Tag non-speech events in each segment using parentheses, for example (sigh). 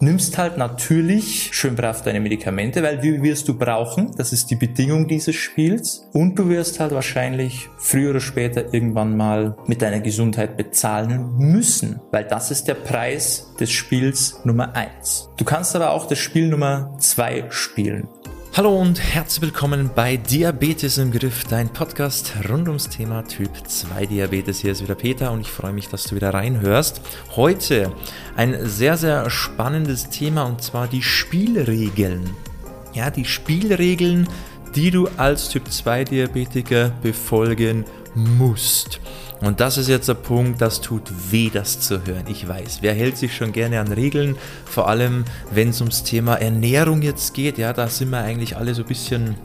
nimmst halt natürlich schön brav deine Medikamente, weil die wirst du brauchen. Das ist die Bedingung dieses Spiels. Und du wirst halt wahrscheinlich früher oder später irgendwann mal mit deiner Gesundheit bezahlen müssen, weil das ist der Preis des Spiels Nummer eins. Du kannst aber auch das Spiel Nummer zwei spielen. Hallo und herzlich willkommen bei Diabetes im Griff, dein Podcast rund ums Thema Typ 2 Diabetes. Hier ist wieder Peter und ich freue mich, dass du wieder reinhörst. Heute ein sehr, sehr spannendes Thema und zwar die Spielregeln. Ja, die Spielregeln, die du als Typ 2 Diabetiker befolgen musst. Und das ist jetzt der Punkt, das tut weh, das zu hören. Ich weiß, wer hält sich schon gerne an Regeln, vor allem wenn es ums Thema Ernährung jetzt geht, ja, da sind wir eigentlich alle so ein bisschen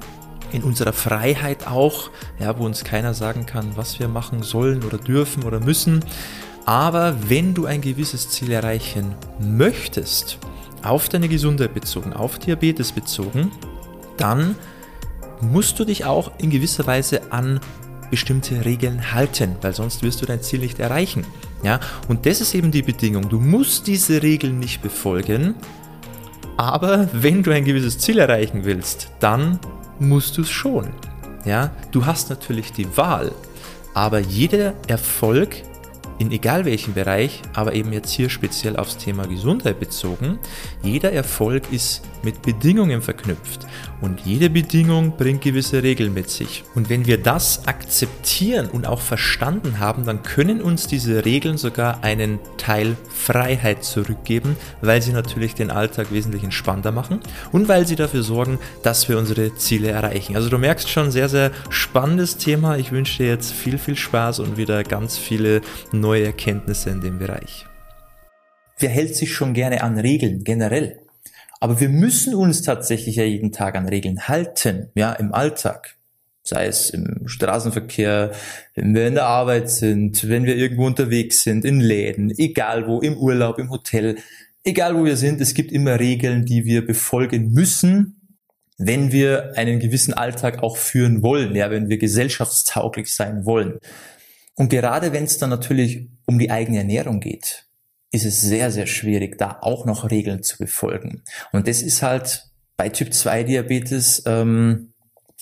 in unserer Freiheit auch, ja, wo uns keiner sagen kann, was wir machen sollen oder dürfen oder müssen. Aber wenn du ein gewisses Ziel erreichen möchtest, auf deine Gesundheit bezogen, auf Diabetes bezogen, dann musst du dich auch in gewisser Weise an bestimmte Regeln halten, weil sonst wirst du dein Ziel nicht erreichen. Ja, und das ist eben die Bedingung. Du musst diese Regeln nicht befolgen, aber wenn du ein gewisses Ziel erreichen willst, dann musst du es schon. Ja, du hast natürlich die Wahl, aber jeder Erfolg in egal welchem Bereich, aber eben jetzt hier speziell aufs Thema Gesundheit bezogen, jeder Erfolg ist mit Bedingungen verknüpft und jede Bedingung bringt gewisse Regeln mit sich. Und wenn wir das akzeptieren und auch verstanden haben, dann können uns diese Regeln sogar einen Teil Freiheit zurückgeben, weil sie natürlich den Alltag wesentlich entspannter machen und weil sie dafür sorgen, dass wir unsere Ziele erreichen. Also du merkst schon, sehr, sehr spannendes Thema. Ich wünsche dir jetzt viel, viel Spaß und wieder ganz viele neue Erkenntnisse in dem Bereich. Wer hält sich schon gerne an Regeln generell? Aber wir müssen uns tatsächlich ja jeden Tag an Regeln halten, ja, im Alltag. Sei es im Straßenverkehr, wenn wir in der Arbeit sind, wenn wir irgendwo unterwegs sind, in Läden, egal wo, im Urlaub, im Hotel, egal wo wir sind, es gibt immer Regeln, die wir befolgen müssen, wenn wir einen gewissen Alltag auch führen wollen, ja, wenn wir gesellschaftstauglich sein wollen. Und gerade wenn es dann natürlich um die eigene Ernährung geht, ist es sehr, sehr schwierig, da auch noch Regeln zu befolgen. Und das ist halt bei Typ 2 Diabetes ähm,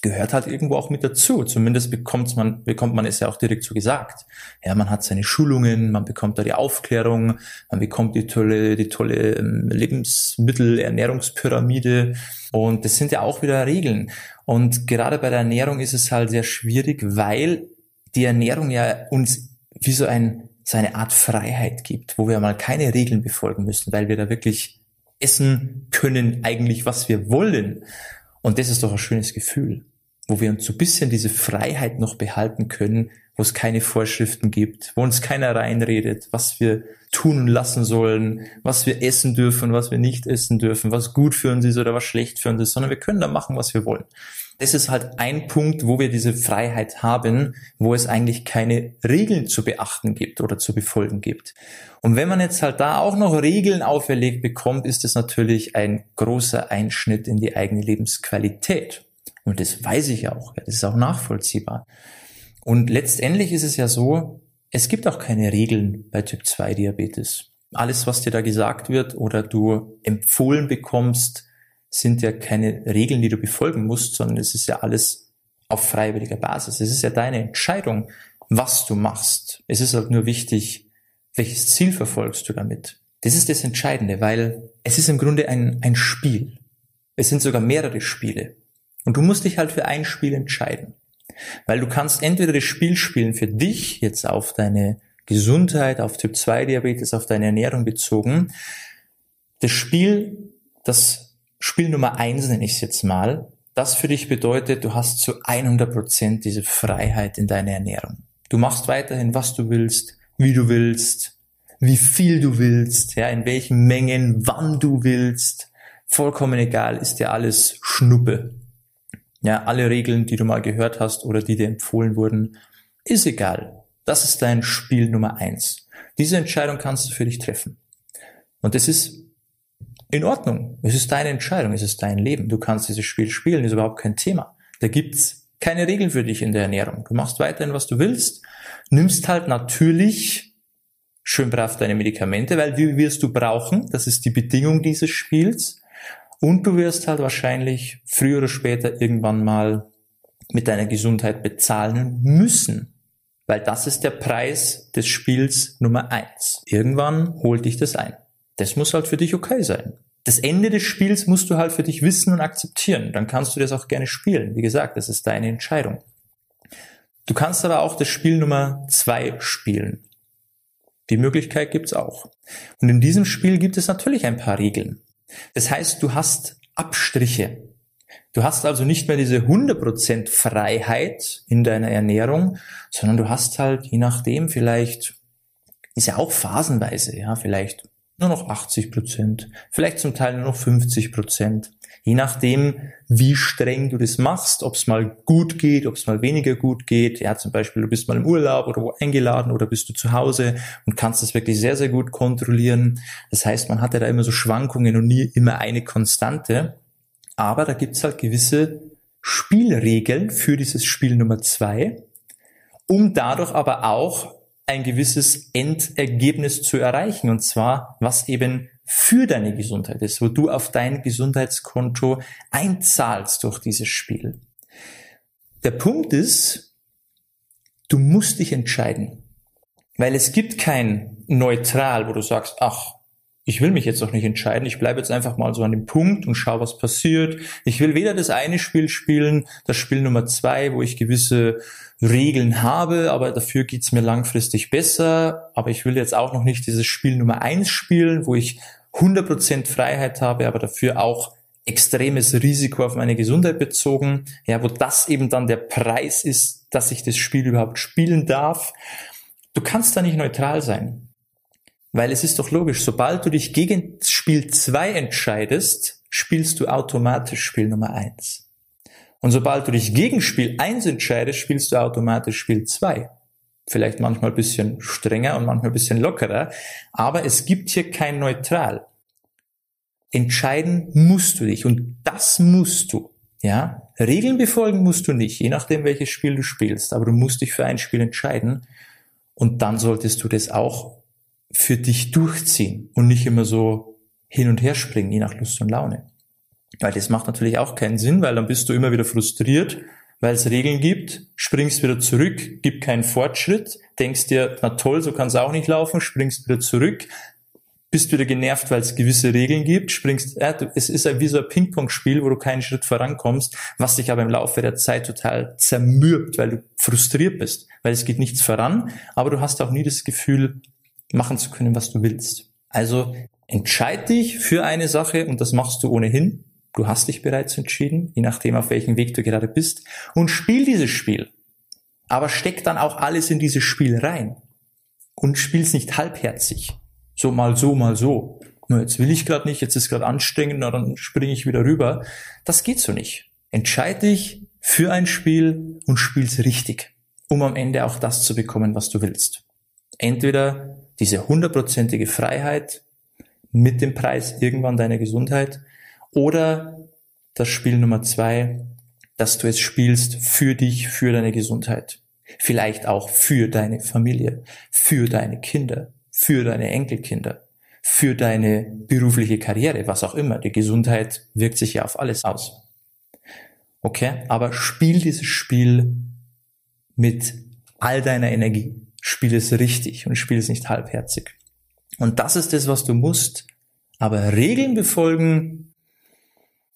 gehört halt irgendwo auch mit dazu. Zumindest bekommt man, bekommt man es ja auch direkt so gesagt. Ja, man hat seine Schulungen, man bekommt da die Aufklärung, man bekommt die tolle, die tolle ähm, Lebensmittel, Ernährungspyramide. Und das sind ja auch wieder Regeln. Und gerade bei der Ernährung ist es halt sehr schwierig, weil die Ernährung ja uns wie so ein, so eine Art Freiheit gibt, wo wir mal keine Regeln befolgen müssen, weil wir da wirklich essen können eigentlich, was wir wollen. Und das ist doch ein schönes Gefühl, wo wir uns so ein bisschen diese Freiheit noch behalten können, wo es keine Vorschriften gibt, wo uns keiner reinredet, was wir tun und lassen sollen, was wir essen dürfen, was wir nicht essen dürfen, was gut für uns ist oder was schlecht für uns ist, sondern wir können da machen, was wir wollen das ist halt ein Punkt, wo wir diese Freiheit haben, wo es eigentlich keine Regeln zu beachten gibt oder zu befolgen gibt. Und wenn man jetzt halt da auch noch Regeln auferlegt bekommt, ist das natürlich ein großer Einschnitt in die eigene Lebensqualität. Und das weiß ich auch, das ist auch nachvollziehbar. Und letztendlich ist es ja so, es gibt auch keine Regeln bei Typ 2 Diabetes. Alles, was dir da gesagt wird oder du empfohlen bekommst, sind ja keine Regeln, die du befolgen musst, sondern es ist ja alles auf freiwilliger Basis. Es ist ja deine Entscheidung, was du machst. Es ist halt nur wichtig, welches Ziel verfolgst du damit. Das ist das Entscheidende, weil es ist im Grunde ein, ein Spiel. Es sind sogar mehrere Spiele. Und du musst dich halt für ein Spiel entscheiden. Weil du kannst entweder das Spiel spielen für dich, jetzt auf deine Gesundheit, auf Typ 2 Diabetes, auf deine Ernährung bezogen. Das Spiel, das Spiel Nummer eins nenne ich es jetzt mal. Das für dich bedeutet, du hast zu 100 Prozent diese Freiheit in deiner Ernährung. Du machst weiterhin, was du willst, wie du willst, wie viel du willst, ja, in welchen Mengen, wann du willst. Vollkommen egal, ist dir alles Schnuppe. Ja, alle Regeln, die du mal gehört hast oder die dir empfohlen wurden, ist egal. Das ist dein Spiel Nummer eins. Diese Entscheidung kannst du für dich treffen. Und das ist in Ordnung. Es ist deine Entscheidung, es ist dein Leben. Du kannst dieses Spiel spielen, ist überhaupt kein Thema. Da gibt's keine Regeln für dich in der Ernährung. Du machst weiterhin, was du willst, nimmst halt natürlich schön brav deine Medikamente, weil die wirst du brauchen. Das ist die Bedingung dieses Spiels. Und du wirst halt wahrscheinlich früher oder später irgendwann mal mit deiner Gesundheit bezahlen müssen. Weil das ist der Preis des Spiels Nummer eins. Irgendwann holt dich das ein. Das muss halt für dich okay sein. Das Ende des Spiels musst du halt für dich wissen und akzeptieren. Dann kannst du das auch gerne spielen. Wie gesagt, das ist deine Entscheidung. Du kannst aber auch das Spiel Nummer zwei spielen. Die Möglichkeit gibt's auch. Und in diesem Spiel gibt es natürlich ein paar Regeln. Das heißt, du hast Abstriche. Du hast also nicht mehr diese 100% Freiheit in deiner Ernährung, sondern du hast halt, je nachdem, vielleicht, ist ja auch phasenweise, ja, vielleicht nur noch 80% vielleicht zum Teil nur noch 50 Je nachdem, wie streng du das machst, ob es mal gut geht, ob es mal weniger gut geht. Ja, zum Beispiel, du bist mal im Urlaub oder wo eingeladen oder bist du zu Hause und kannst das wirklich sehr, sehr gut kontrollieren. Das heißt, man hat ja da immer so Schwankungen und nie immer eine Konstante. Aber da gibt's halt gewisse Spielregeln für dieses Spiel Nummer zwei, um dadurch aber auch ein gewisses Endergebnis zu erreichen. Und zwar, was eben für deine Gesundheit ist, wo du auf dein Gesundheitskonto einzahlst durch dieses Spiel. Der Punkt ist, du musst dich entscheiden, weil es gibt kein Neutral, wo du sagst, ach, ich will mich jetzt auch nicht entscheiden, ich bleibe jetzt einfach mal so an dem Punkt und schau, was passiert. Ich will weder das eine Spiel spielen, das Spiel Nummer zwei, wo ich gewisse Regeln habe, aber dafür geht's mir langfristig besser. Aber ich will jetzt auch noch nicht dieses Spiel Nummer eins spielen, wo ich 100% Freiheit habe, aber dafür auch extremes Risiko auf meine Gesundheit bezogen, ja, wo das eben dann der Preis ist, dass ich das Spiel überhaupt spielen darf. Du kannst da nicht neutral sein. Weil es ist doch logisch, sobald du dich gegen Spiel 2 entscheidest, spielst du automatisch Spiel Nummer 1. Und sobald du dich gegen Spiel 1 entscheidest, spielst du automatisch Spiel 2 vielleicht manchmal ein bisschen strenger und manchmal ein bisschen lockerer, aber es gibt hier kein Neutral. Entscheiden musst du dich und das musst du. Ja, Regeln befolgen musst du nicht, je nachdem welches Spiel du spielst, aber du musst dich für ein Spiel entscheiden und dann solltest du das auch für dich durchziehen und nicht immer so hin und her springen, je nach Lust und Laune. Weil das macht natürlich auch keinen Sinn, weil dann bist du immer wieder frustriert weil es Regeln gibt, springst wieder zurück, gibt keinen Fortschritt, denkst dir, na toll, so kann es auch nicht laufen, springst wieder zurück, bist wieder genervt, weil es gewisse Regeln gibt, springst, äh, es ist wie so ein Ping-Pong-Spiel, wo du keinen Schritt vorankommst, was dich aber im Laufe der Zeit total zermürbt, weil du frustriert bist, weil es geht nichts voran, aber du hast auch nie das Gefühl, machen zu können, was du willst. Also entscheid dich für eine Sache und das machst du ohnehin Du hast dich bereits entschieden, je nachdem, auf welchem Weg du gerade bist, und spiel dieses Spiel. Aber steck dann auch alles in dieses Spiel rein. Und spiel's nicht halbherzig. So mal so, mal so. Nur jetzt will ich gerade nicht, jetzt ist gerade anstrengend, na, dann springe ich wieder rüber. Das geht so nicht. Entscheid dich für ein Spiel und spiel's richtig, um am Ende auch das zu bekommen, was du willst. Entweder diese hundertprozentige Freiheit mit dem Preis irgendwann deiner Gesundheit oder das Spiel Nummer zwei, dass du es spielst für dich, für deine Gesundheit. Vielleicht auch für deine Familie, für deine Kinder, für deine Enkelkinder, für deine berufliche Karriere, was auch immer. Die Gesundheit wirkt sich ja auf alles aus. Okay? Aber spiel dieses Spiel mit all deiner Energie. Spiel es richtig und spiel es nicht halbherzig. Und das ist das, was du musst. Aber Regeln befolgen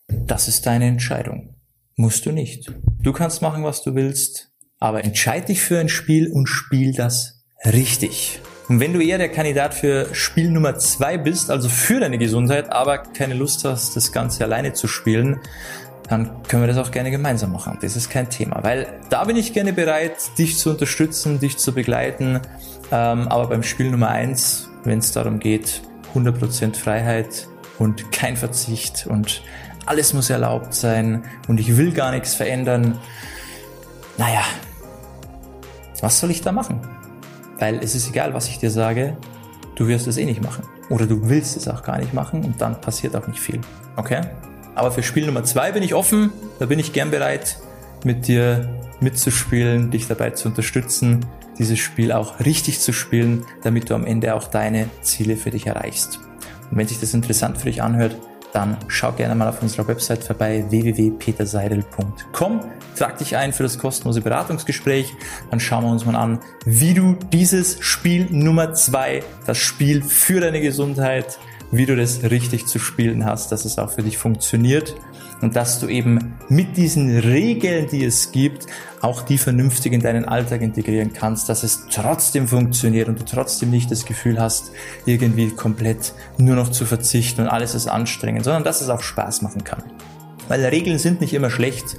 das ist deine Entscheidung. Musst du nicht. Du kannst machen, was du willst, aber entscheid dich für ein Spiel und spiel das richtig. Und wenn du eher der Kandidat für Spiel Nummer zwei bist, also für deine Gesundheit, aber keine Lust hast, das Ganze alleine zu spielen, dann können wir das auch gerne gemeinsam machen. Das ist kein Thema, weil da bin ich gerne bereit, dich zu unterstützen, dich zu begleiten. Ähm, aber beim Spiel Nummer eins, wenn es darum geht, 100% Freiheit und kein Verzicht und alles muss erlaubt sein und ich will gar nichts verändern. Naja, was soll ich da machen? Weil es ist egal, was ich dir sage, du wirst es eh nicht machen. Oder du willst es auch gar nicht machen und dann passiert auch nicht viel. Okay? Aber für Spiel Nummer zwei bin ich offen, da bin ich gern bereit, mit dir mitzuspielen, dich dabei zu unterstützen. dieses Spiel auch richtig zu spielen, damit du am Ende auch deine Ziele für dich erreichst. Und wenn sich das interessant für dich anhört, dann schau gerne mal auf unserer Website vorbei www.peterseidel.com. Trag dich ein für das kostenlose Beratungsgespräch. Dann schauen wir uns mal an, wie du dieses Spiel Nummer zwei, das Spiel für deine Gesundheit, wie du das richtig zu spielen hast, dass es auch für dich funktioniert und dass du eben mit diesen Regeln, die es gibt, auch die vernünftig in deinen Alltag integrieren kannst, dass es trotzdem funktioniert und du trotzdem nicht das Gefühl hast, irgendwie komplett nur noch zu verzichten und alles ist anstrengend, sondern dass es auch Spaß machen kann. Weil Regeln sind nicht immer schlecht,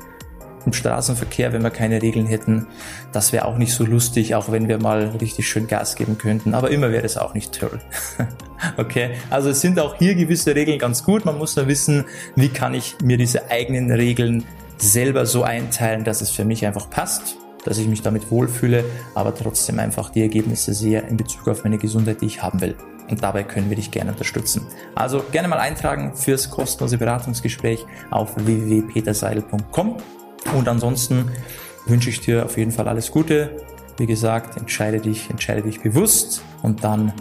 im Straßenverkehr, wenn wir keine Regeln hätten. Das wäre auch nicht so lustig, auch wenn wir mal richtig schön Gas geben könnten. Aber immer wäre das auch nicht toll. (laughs) (laughs) okay, also es sind auch hier gewisse Regeln ganz gut. Man muss nur wissen, wie kann ich mir diese eigenen Regeln selber so einteilen, dass es für mich einfach passt dass ich mich damit wohlfühle, aber trotzdem einfach die Ergebnisse sehe in Bezug auf meine Gesundheit, die ich haben will. Und dabei können wir dich gerne unterstützen. Also gerne mal eintragen fürs kostenlose Beratungsgespräch auf www.peterseidel.com und ansonsten wünsche ich dir auf jeden Fall alles Gute. Wie gesagt, entscheide dich, entscheide dich bewusst und dann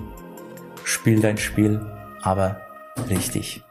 spiel dein Spiel, aber richtig.